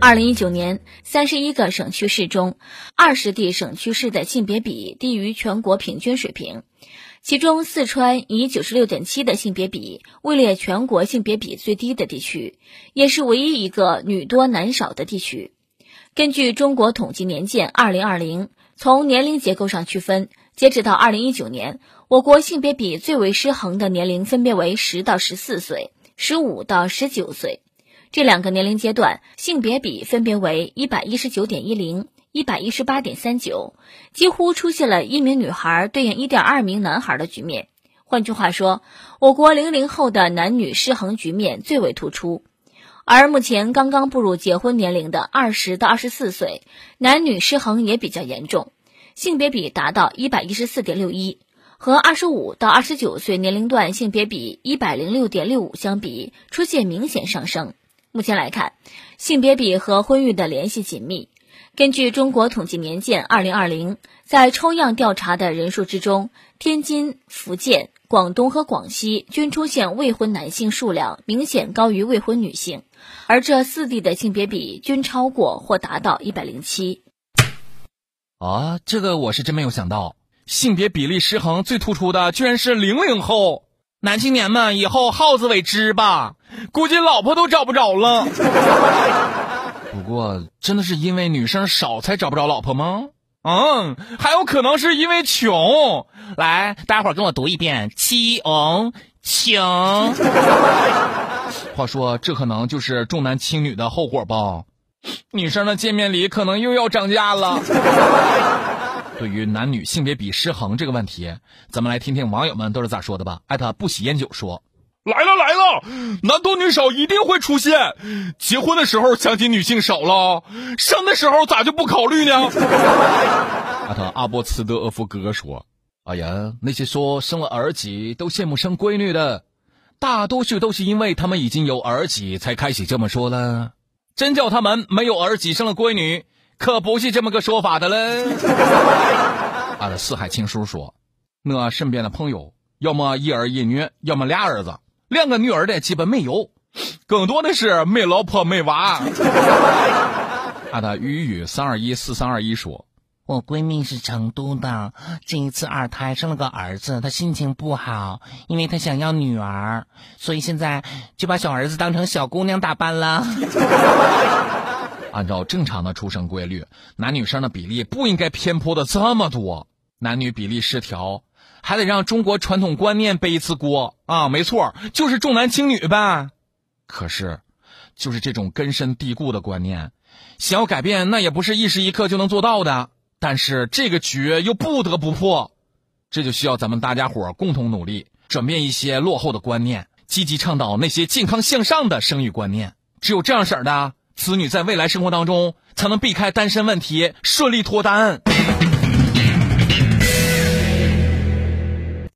二零一九年，三十一个省区市中，二十地省区市的性别比低于全国平均水平。其中，四川以九十六点七的性别比位列全国性别比最低的地区，也是唯一一个女多男少的地区。根据中国统计年鉴二零二零，从年龄结构上区分，截止到二零一九年，我国性别比最为失衡的年龄分别为十到十四岁、十五到十九岁。这两个年龄阶段性别比分别为一百一十九点一零、一百一十八点三九，几乎出现了一名女孩对应一点二名男孩的局面。换句话说，我国零零后的男女失衡局面最为突出。而目前刚刚步入结婚年龄的二十到二十四岁，男女失衡也比较严重，性别比达到一百一十四点六一，和二十五到二十九岁年龄段性别比一百零六点六五相比，出现明显上升。目前来看，性别比和婚育的联系紧密。根据中国统计年鉴二零二零，在抽样调查的人数之中，天津、福建、广东和广西均出现未婚男性数量明显高于未婚女性，而这四地的性别比均超过或达到一百零七。啊，这个我是真没有想到，性别比例失衡最突出的居然是零零后。男青年们，以后好自为之吧，估计老婆都找不着了。不过，真的是因为女生少才找不着老婆吗？嗯，还有可能是因为穷。来，大家伙跟我读一遍：穷穷。话说，这可能就是重男轻女的后果吧？女生的见面礼可能又要涨价了。对于男女性别比失衡这个问题，咱们来听听网友们都是咋说的吧。艾特不喜烟酒说：“来了来了，男多女少一定会出现。结婚的时候相亲女性少了，生的时候咋就不考虑呢？”阿特阿波茨德厄夫哥哥说：“哎呀，那些说生了儿子都羡慕生闺女的，大多数都是因为他们已经有儿子才开始这么说了。真叫他们没有儿子生了闺女。”可不是这么个说法的嘞。俺的四海情书说，我身边的朋友要么一儿一女，要么俩儿子，两个女儿的基本没有，更多的是没老婆没娃。阿的雨雨三二一四三二一说，我闺蜜是成都的，这一次二胎生了个儿子，她心情不好，因为她想要女儿，所以现在就把小儿子当成小姑娘打扮了。按照正常的出生规律，男女生的比例不应该偏颇的这么多。男女比例失调，还得让中国传统观念背一次锅啊！没错，就是重男轻女呗。可是，就是这种根深蒂固的观念，想要改变，那也不是一时一刻就能做到的。但是这个局又不得不破，这就需要咱们大家伙共同努力，转变一些落后的观念，积极倡导那些健康向上的生育观念。只有这样式儿的。子女在未来生活当中才能避开单身问题，顺利脱单。